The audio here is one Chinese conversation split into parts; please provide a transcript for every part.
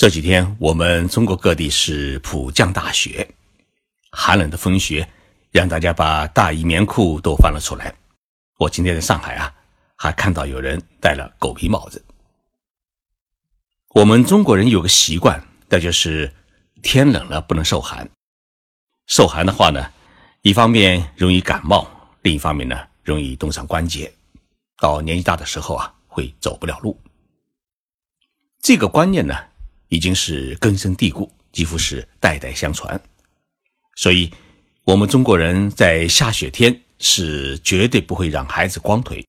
这几天我们中国各地是普降大雪，寒冷的风雪让大家把大衣棉裤都翻了出来。我今天在上海啊，还看到有人戴了狗皮帽子。我们中国人有个习惯，那就是天冷了不能受寒。受寒的话呢，一方面容易感冒，另一方面呢容易冻伤关节，到年纪大的时候啊会走不了路。这个观念呢。已经是根深蒂固，几乎是代代相传，所以，我们中国人在下雪天是绝对不会让孩子光腿。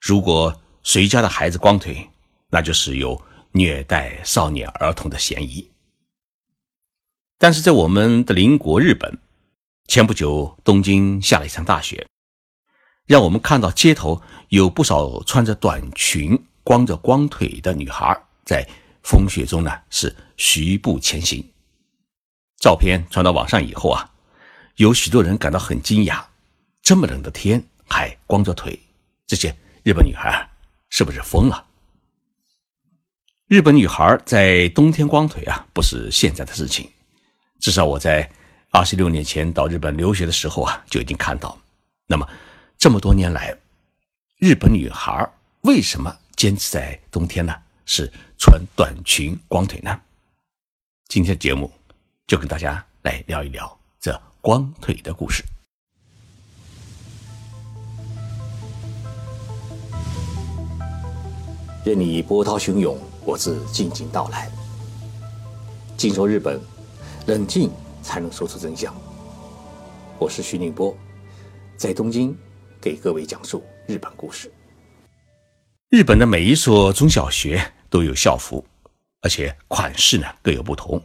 如果谁家的孩子光腿，那就是有虐待少年儿童的嫌疑。但是在我们的邻国日本，前不久东京下了一场大雪，让我们看到街头有不少穿着短裙、光着光腿的女孩在。风雪中呢，是徐步前行。照片传到网上以后啊，有许多人感到很惊讶：这么冷的天还光着腿，这些日本女孩是不是疯了？日本女孩在冬天光腿啊，不是现在的事情。至少我在二十六年前到日本留学的时候啊，就已经看到。那么这么多年来，日本女孩为什么坚持在冬天呢？是穿短裙光腿呢？今天的节目就跟大家来聊一聊这光腿的故事。任你波涛汹涌，我自静静到来。静说日本，冷静才能说出真相。我是徐宁波，在东京给各位讲述日本故事。日本的每一所中小学。都有校服，而且款式呢各有不同。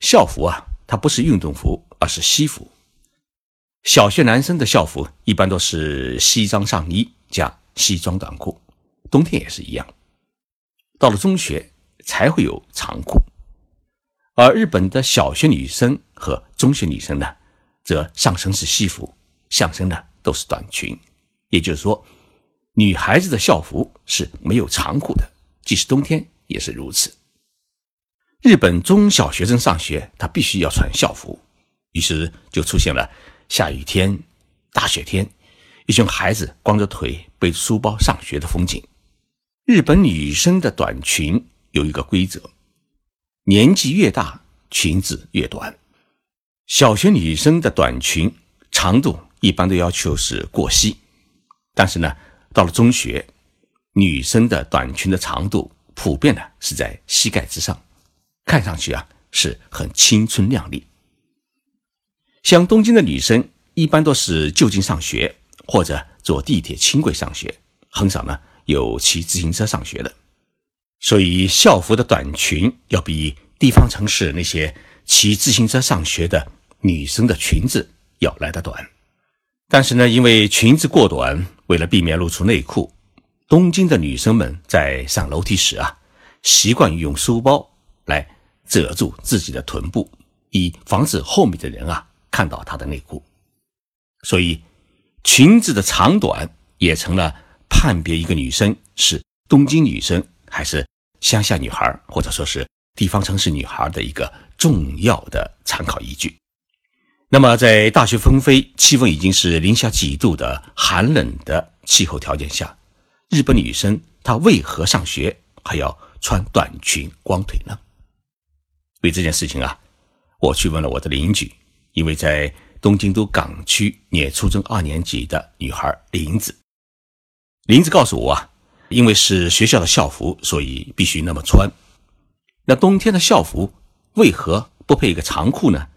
校服啊，它不是运动服，而是西服。小学男生的校服一般都是西装上衣加西装短裤，冬天也是一样。到了中学才会有长裤，而日本的小学女生和中学女生呢，则上身是西服，下身呢都是短裙。也就是说，女孩子的校服是没有长裤的。即使冬天也是如此。日本中小学生上学，他必须要穿校服，于是就出现了下雨天、大雪天，一群孩子光着腿背着书包上学的风景。日本女生的短裙有一个规则：年纪越大，裙子越短。小学女生的短裙长度一般都要求是过膝，但是呢，到了中学。女生的短裙的长度普遍呢是在膝盖之上，看上去啊是很青春靓丽。像东京的女生一般都是就近上学，或者坐地铁轻轨上学，很少呢有骑自行车上学的。所以校服的短裙要比地方城市那些骑自行车上学的女生的裙子要来得短。但是呢，因为裙子过短，为了避免露出内裤。东京的女生们在上楼梯时啊，习惯于用书包来遮住自己的臀部，以防止后面的人啊看到她的内裤。所以，裙子的长短也成了判别一个女生是东京女生还是乡下女孩，或者说是地方城市女孩的一个重要的参考依据。那么，在大雪纷飞、气温已经是零下几度的寒冷的气候条件下，日本女生她为何上学还要穿短裙光腿呢？为这件事情啊，我去问了我的邻居，一位在东京都港区念初中二年级的女孩林子。林子告诉我啊，因为是学校的校服，所以必须那么穿。那冬天的校服为何不配一个长裤呢？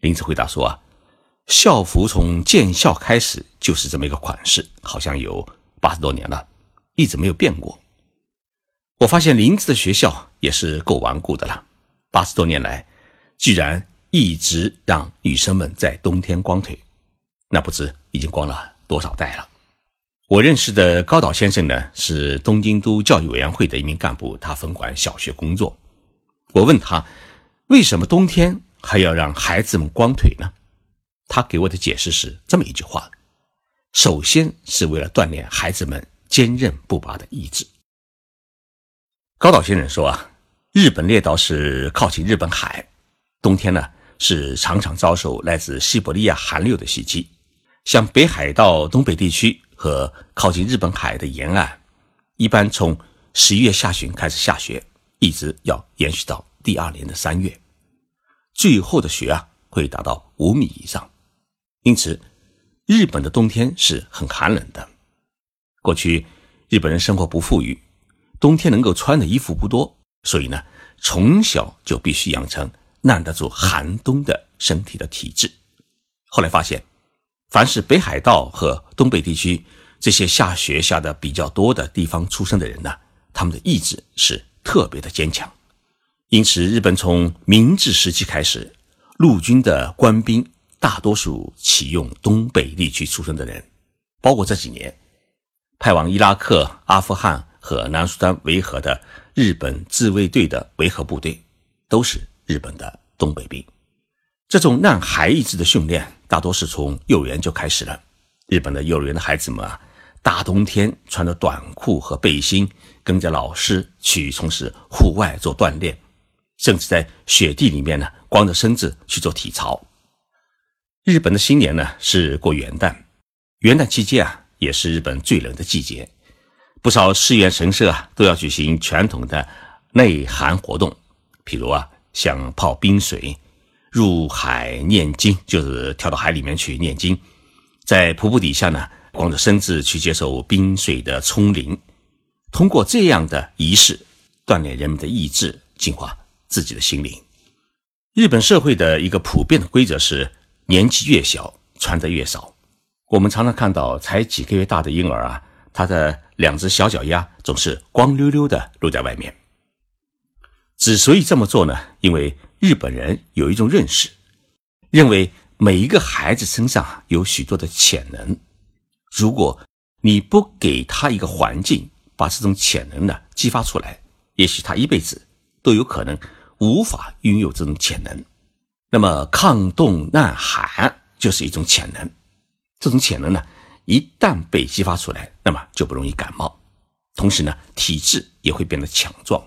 林子回答说啊，校服从建校开始就是这么一个款式，好像有八十多年了。一直没有变过。我发现林子的学校也是够顽固的了，八十多年来，居然一直让女生们在冬天光腿，那不知已经光了多少代了。我认识的高岛先生呢，是东京都教育委员会的一名干部，他分管小学工作。我问他，为什么冬天还要让孩子们光腿呢？他给我的解释是这么一句话：首先是为了锻炼孩子们。坚韧不拔的意志。高岛先生说啊，日本列岛是靠近日本海，冬天呢是常常遭受来自西伯利亚寒流的袭击。像北海道东北地区和靠近日本海的沿岸，一般从十一月下旬开始下雪，一直要延续到第二年的三月，最后的雪啊会达到五米以上。因此，日本的冬天是很寒冷的。过去日本人生活不富裕，冬天能够穿的衣服不多，所以呢，从小就必须养成耐得住寒冬的身体的体质。后来发现。凡是北海道和东北地区这些下雪下的比较多的地方出生的人呢，他们的意志是特别的坚强。因此，日本从明治时期开始，陆军的官兵大多数启用东北地区出生的人，包括这几年派往伊拉克、阿富汗和南苏丹维和的日本自卫队的维和部队，都是日本的东北兵。这种让孩意志的训练，大多是从幼儿园就开始了。日本的幼儿园的孩子们啊，大冬天穿着短裤和背心，跟着老师去从事户外做锻炼，甚至在雪地里面呢，光着身子去做体操。日本的新年呢是过元旦，元旦期间啊，也是日本最冷的季节，不少寺院神社啊都要举行传统的内寒活动，譬如啊，像泡冰水。入海念经，就是跳到海里面去念经，在瀑布底下呢，光着身子去接受冰水的冲淋，通过这样的仪式锻炼人们的意志，净化自己的心灵。日本社会的一个普遍的规则是，年纪越小穿的越少。我们常常看到才几个月大的婴儿啊，他的两只小脚丫总是光溜溜的露在外面。之所以这么做呢，因为。日本人有一种认识，认为每一个孩子身上有许多的潜能，如果你不给他一个环境，把这种潜能呢激发出来，也许他一辈子都有可能无法拥有这种潜能。那么抗冻耐寒就是一种潜能，这种潜能呢一旦被激发出来，那么就不容易感冒，同时呢体质也会变得强壮。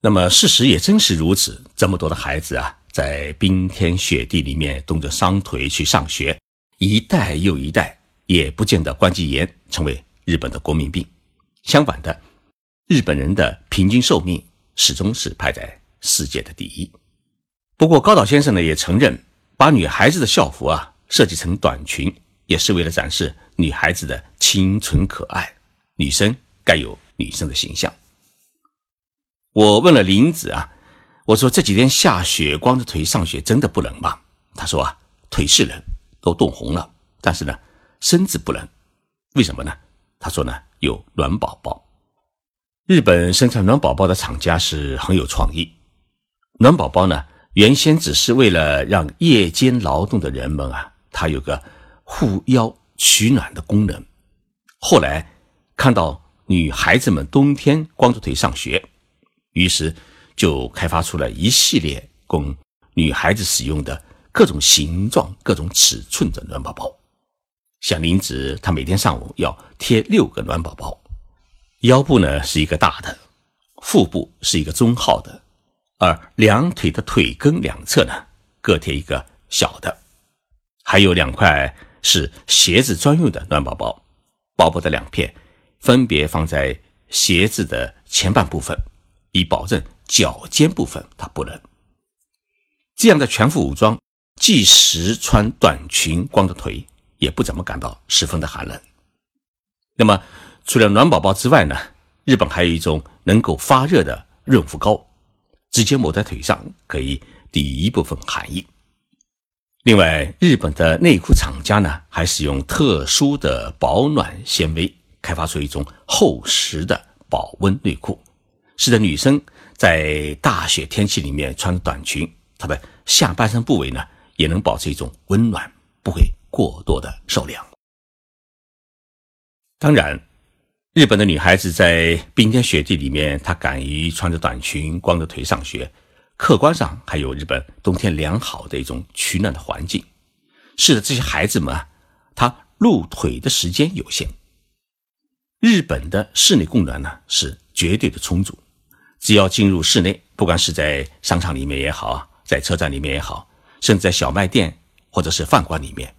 那么事实也真是如此，这么多的孩子啊，在冰天雪地里面冻着伤腿去上学，一代又一代，也不见得关节炎成为日本的国民病。相反的，日本人的平均寿命始终是排在世界的第一。不过高岛先生呢也承认，把女孩子的校服啊设计成短裙，也是为了展示女孩子的清纯可爱，女生该有女生的形象。我问了林子啊，我说这几天下雪，光着腿上学真的不冷吗？他说啊，腿是冷，都冻红了，但是呢，身子不冷，为什么呢？他说呢，有暖宝宝。日本生产暖宝宝的厂家是很有创意。暖宝宝呢，原先只是为了让夜间劳动的人们啊，他有个护腰取暖的功能。后来看到女孩子们冬天光着腿上学。于是，就开发出了一系列供女孩子使用的各种形状、各种尺寸的暖宝宝。像林子，她每天上午要贴六个暖宝宝，腰部呢是一个大的，腹部是一个中号的，而两腿的腿根两侧呢各贴一个小的，还有两块是鞋子专用的暖宝宝，宝宝的两片分别放在鞋子的前半部分。以保证脚尖部分它不冷。这样的全副武装，即使穿短裙光着腿，也不怎么感到十分的寒冷。那么，除了暖宝宝之外呢？日本还有一种能够发热的润肤膏，直接抹在腿上，可以抵一部分寒意。另外，日本的内裤厂家呢，还使用特殊的保暖纤维，开发出一种厚实的保温内裤。使得女生在大雪天气里面穿短裙，她的下半身部位呢也能保持一种温暖，不会过多的受凉。当然，日本的女孩子在冰天雪地里面，她敢于穿着短裙光着腿上学，客观上还有日本冬天良好的一种取暖的环境，使得这些孩子们啊，他露腿的时间有限。日本的室内供暖呢是绝对的充足。只要进入室内，不管是在商场里面也好啊，在车站里面也好，甚至在小卖店或者是饭馆里面，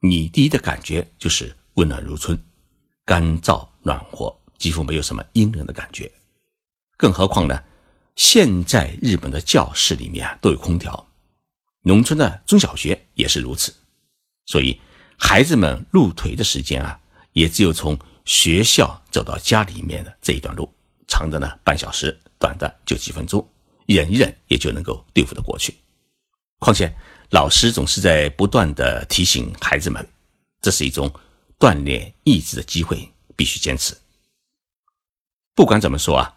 你第一的感觉就是温暖如春，干燥暖和，几乎没有什么阴冷的感觉。更何况呢，现在日本的教室里面都有空调，农村的中小学也是如此，所以孩子们入腿的时间啊，也只有从学校走到家里面的这一段路，长的呢半小时，短的就几分钟，忍一忍也就能够对付得过去。况且老师总是在不断的提醒孩子们，这是一种锻炼意志的机会，必须坚持。不管怎么说啊。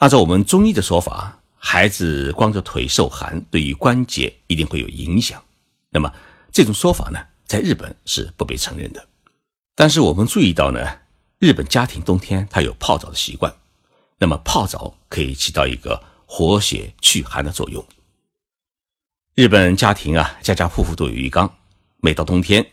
按照我们中医的说法，孩子光着腿受寒，对于关节一定会有影响。那么这种说法呢，在日本是不被承认的。但是我们注意到呢，日本家庭冬天他有泡澡的习惯，那么泡澡可以起到一个活血祛寒的作用。日本家庭啊，家家户户都有浴缸，每到冬天，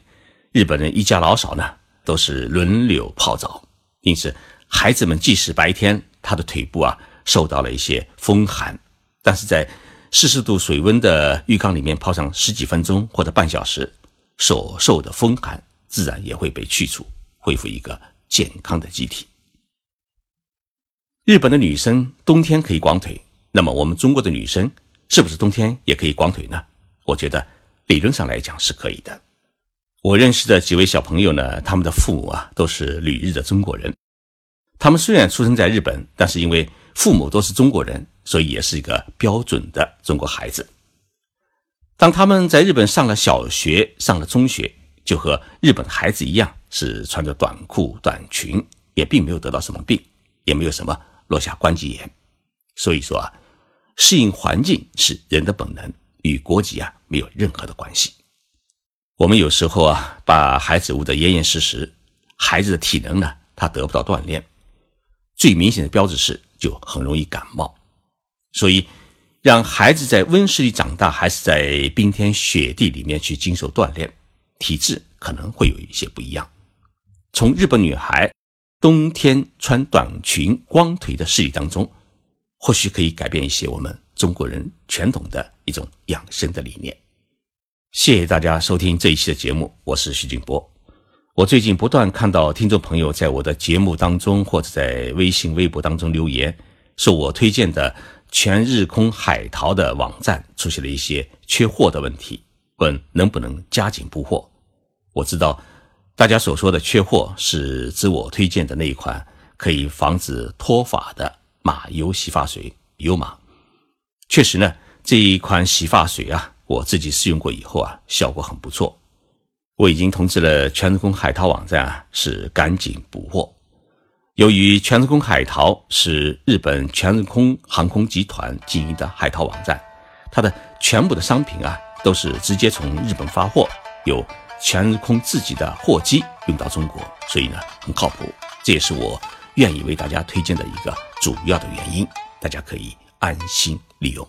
日本人一家老少呢都是轮流泡澡，因此孩子们即使白天他的腿部啊。受到了一些风寒，但是在四十度水温的浴缸里面泡上十几分钟或者半小时，所受的风寒自然也会被去除，恢复一个健康的机体。日本的女生冬天可以光腿，那么我们中国的女生是不是冬天也可以光腿呢？我觉得理论上来讲是可以的。我认识的几位小朋友呢，他们的父母啊都是旅日的中国人，他们虽然出生在日本，但是因为父母都是中国人，所以也是一个标准的中国孩子。当他们在日本上了小学、上了中学，就和日本孩子一样，是穿着短裤、短裙，也并没有得到什么病，也没有什么落下关节炎。所以说啊，适应环境是人的本能，与国籍啊没有任何的关系。我们有时候啊，把孩子捂得严严实实，孩子的体能呢，他得不到锻炼。最明显的标志是。就很容易感冒，所以让孩子在温室里长大，还是在冰天雪地里面去经受锻炼，体质可能会有一些不一样。从日本女孩冬天穿短裙光腿的事例当中，或许可以改变一些我们中国人传统的一种养生的理念。谢谢大家收听这一期的节目，我是徐静波。我最近不断看到听众朋友在我的节目当中，或者在微信、微博当中留言，说我推荐的全日空海淘的网站出现了一些缺货的问题，问能不能加紧补货。我知道大家所说的缺货是指我推荐的那一款可以防止脱发的马油洗发水油马。确实呢，这一款洗发水啊，我自己试用过以后啊，效果很不错。我已经通知了全日空海淘网站啊，是赶紧补货。由于全日空海淘是日本全日空航空集团经营的海淘网站，它的全部的商品啊都是直接从日本发货，有全日空自己的货机运到中国，所以呢很靠谱。这也是我愿意为大家推荐的一个主要的原因，大家可以安心利用。